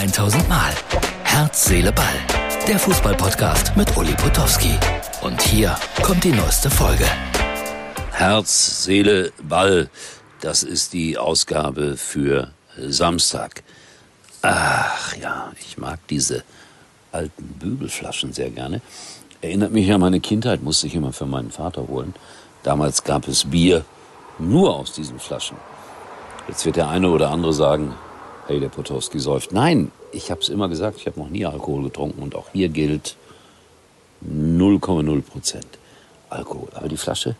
1000 Mal. Herz, Seele, Ball. Der Fußballpodcast mit Uli Potowski. Und hier kommt die neueste Folge. Herz, Seele, Ball. Das ist die Ausgabe für Samstag. Ach ja, ich mag diese alten Bügelflaschen sehr gerne. Erinnert mich an meine Kindheit, musste ich immer für meinen Vater holen. Damals gab es Bier nur aus diesen Flaschen. Jetzt wird der eine oder andere sagen, hey, der Potowski säuft. Nein, ich habe es immer gesagt, ich habe noch nie Alkohol getrunken und auch hier gilt 0,0 Prozent Alkohol. Aber die Flasche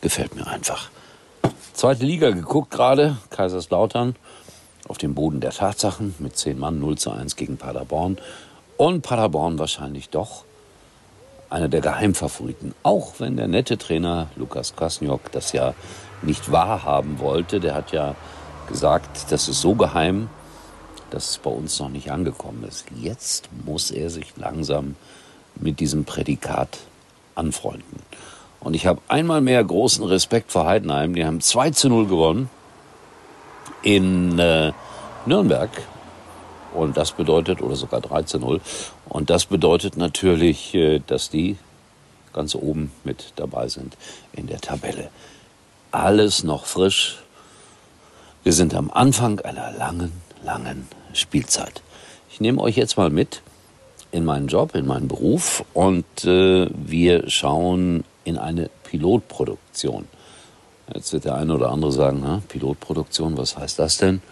gefällt mir einfach. Zweite Liga geguckt gerade, Kaiserslautern auf dem Boden der Tatsachen mit 10 Mann 0 zu 1 gegen Paderborn. Und Paderborn wahrscheinlich doch einer der Geheimfavoriten. Auch wenn der nette Trainer Lukas Kwasniok das ja nicht wahrhaben wollte. Der hat ja gesagt, das ist so geheim, dass es bei uns noch nicht angekommen ist. Jetzt muss er sich langsam mit diesem Prädikat anfreunden. Und ich habe einmal mehr großen Respekt vor Heidenheim. Die haben 2 zu 0 gewonnen in äh, Nürnberg. Und das bedeutet, oder sogar 3 zu 0. Und das bedeutet natürlich, äh, dass die ganz oben mit dabei sind in der Tabelle. Alles noch frisch. Wir sind am Anfang einer langen, langen Spielzeit. Ich nehme euch jetzt mal mit in meinen Job, in meinen Beruf und äh, wir schauen in eine Pilotproduktion. Jetzt wird der eine oder andere sagen, na, Pilotproduktion, was heißt das denn?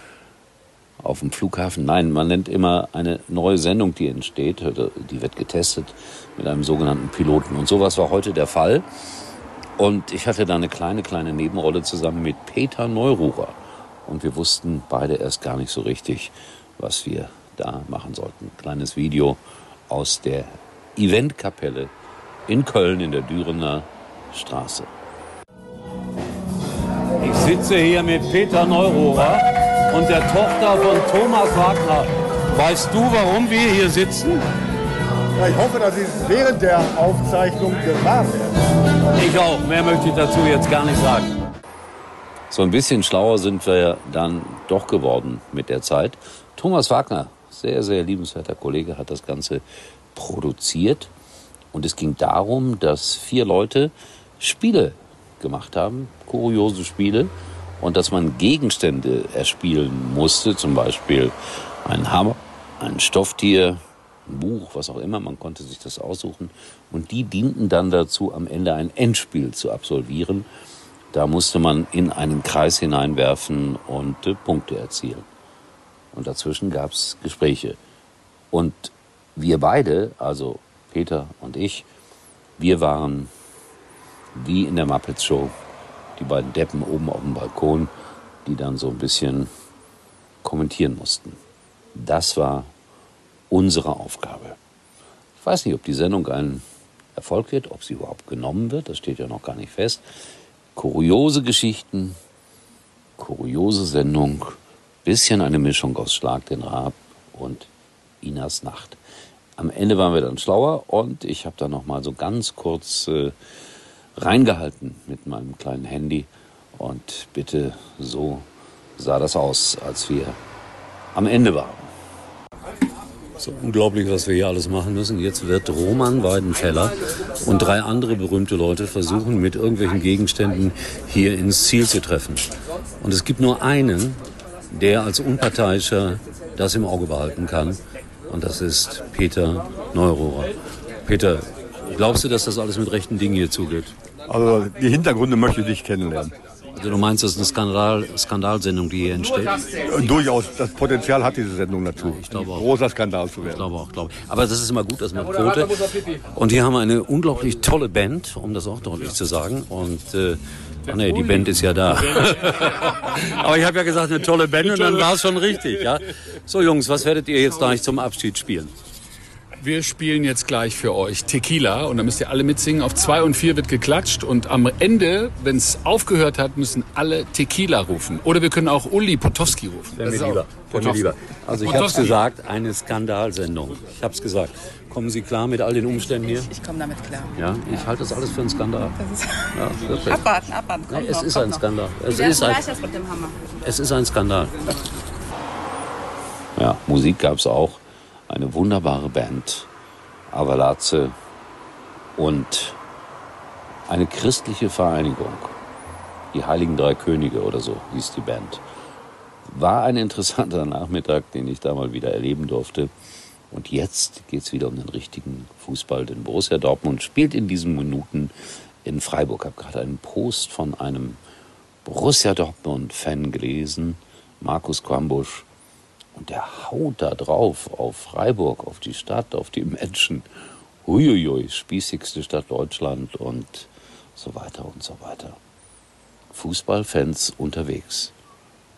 Auf dem Flughafen? Nein, man nennt immer eine neue Sendung, die entsteht, die wird getestet mit einem sogenannten Piloten. Und sowas war heute der Fall. Und ich hatte da eine kleine, kleine Nebenrolle zusammen mit Peter Neururer. Und wir wussten beide erst gar nicht so richtig, was wir da machen sollten. Kleines Video aus der Eventkapelle in Köln in der Dürener Straße. Ich sitze hier mit Peter Neururer und der Tochter von Thomas Wagner. Weißt du, warum wir hier sitzen? Ja, ich hoffe, dass Sie es während der Aufzeichnung gewahr werden. Ich auch. Mehr möchte ich dazu jetzt gar nicht sagen. So ein bisschen schlauer sind wir dann doch geworden mit der Zeit. Thomas Wagner, sehr, sehr liebenswerter Kollege, hat das Ganze produziert. Und es ging darum, dass vier Leute Spiele gemacht haben, kuriose Spiele, und dass man Gegenstände erspielen musste, zum Beispiel ein Hammer, ein Stofftier, ein Buch, was auch immer, man konnte sich das aussuchen. Und die dienten dann dazu, am Ende ein Endspiel zu absolvieren. Da musste man in einen Kreis hineinwerfen und äh, Punkte erzielen. Und dazwischen gab es Gespräche. Und wir beide, also Peter und ich, wir waren wie in der Muppets Show, die beiden Deppen oben auf dem Balkon, die dann so ein bisschen kommentieren mussten. Das war unsere Aufgabe. Ich weiß nicht, ob die Sendung ein Erfolg wird, ob sie überhaupt genommen wird, das steht ja noch gar nicht fest. Kuriose Geschichten, kuriose Sendung, bisschen eine Mischung aus Schlag den Raab und Inas Nacht. Am Ende waren wir dann schlauer und ich habe da noch mal so ganz kurz äh, reingehalten mit meinem kleinen Handy und bitte so sah das aus, als wir am Ende waren. So unglaublich, was wir hier alles machen müssen. Jetzt wird Roman Weidenfeller und drei andere berühmte Leute versuchen, mit irgendwelchen Gegenständen hier ins Ziel zu treffen. Und es gibt nur einen, der als Unparteiischer das im Auge behalten kann. Und das ist Peter Neurohrer. Peter, glaubst du, dass das alles mit rechten Dingen hier zugeht? Also die Hintergründe möchte ich kennenlernen. Also du meinst, das ist eine Skandal, Skandalsendung, die hier entsteht? Durchaus, das Potenzial hat diese Sendung dazu. Ich glaube auch. Großer Skandal zu werden. Ich glaube auch, glaube. Aber das ist immer gut, dass man Quote. Und hier haben wir eine unglaublich tolle Band, um das auch deutlich zu sagen. Und äh, ach nee, die Band ist ja da. Aber ich habe ja gesagt, eine tolle Band und dann war es schon richtig. Ja? So Jungs, was werdet ihr jetzt gleich zum Abschied spielen? Wir spielen jetzt gleich für euch Tequila und da müsst ihr alle mitsingen. Auf zwei und vier wird geklatscht und am Ende, wenn es aufgehört hat, müssen alle Tequila rufen. Oder wir können auch Uli Potowski rufen. Wäre mir lieber. Mir lieber. Also ich habe es gesagt, eine Skandalsendung. Ich habe es gesagt. Kommen Sie klar mit all den Umständen hier? Ich komme damit klar. Ja, ich halte das alles für einen Skandal. Das ist Ja, wirklich. abwarten, abwarten. Ja, Kommt es noch, ist ein noch. Skandal. Es ist ein, Hammer? es ist ein Skandal. Ja, Musik gab es auch. Eine wunderbare Band. Avalaze und eine christliche Vereinigung. Die Heiligen Drei Könige oder so hieß die Band. War ein interessanter Nachmittag, den ich da mal wieder erleben durfte. Und jetzt geht es wieder um den richtigen Fußball, denn Borussia Dortmund spielt in diesen Minuten in Freiburg. Ich habe gerade einen Post von einem Borussia Dortmund-Fan gelesen, Markus Quambusch. Und der haut da drauf auf Freiburg, auf die Stadt, auf die Menschen. Huiuiui, spießigste Stadt Deutschland und so weiter und so weiter. Fußballfans unterwegs.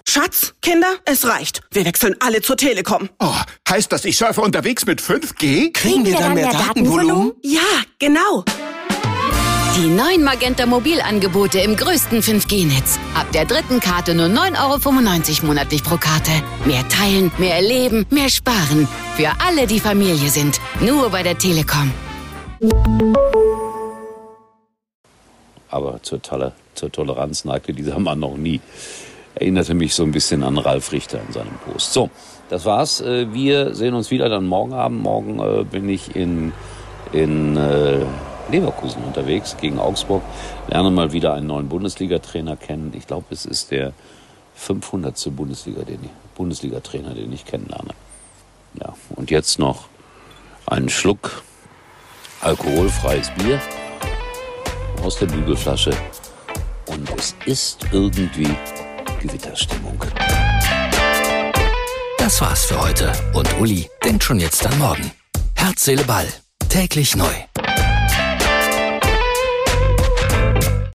Schatz, Kinder, es reicht. Wir wechseln alle zur Telekom. Oh, heißt das, ich surfe unterwegs mit 5G? Kriegen wir dann mehr Datenvolumen? Ja, genau. Die neuen Magenta Mobilangebote im größten 5G-Netz. Ab der dritten Karte nur 9,95 Euro monatlich pro Karte. Mehr teilen, mehr erleben, mehr sparen. Für alle, die Familie sind. Nur bei der Telekom. Aber zur, Tole zur Toleranz neigte dieser Mann noch nie. Erinnerte mich so ein bisschen an Ralf Richter in seinem Post. So, das war's. Äh, wir sehen uns wieder dann morgen Abend. Morgen äh, bin ich in, in äh, Leverkusen unterwegs gegen Augsburg. Lerne mal wieder einen neuen Bundesliga-Trainer kennen. Ich glaube, es ist der 500. Bundesliga, den ich, Bundesliga-Trainer, den ich kennenlerne. Ja, und jetzt noch einen Schluck alkoholfreies Bier aus der Bügelflasche. Und es ist irgendwie Gewitterstimmung. Das war's für heute. Und Uli denkt schon jetzt an morgen. Herz, Seele, Ball. Täglich neu.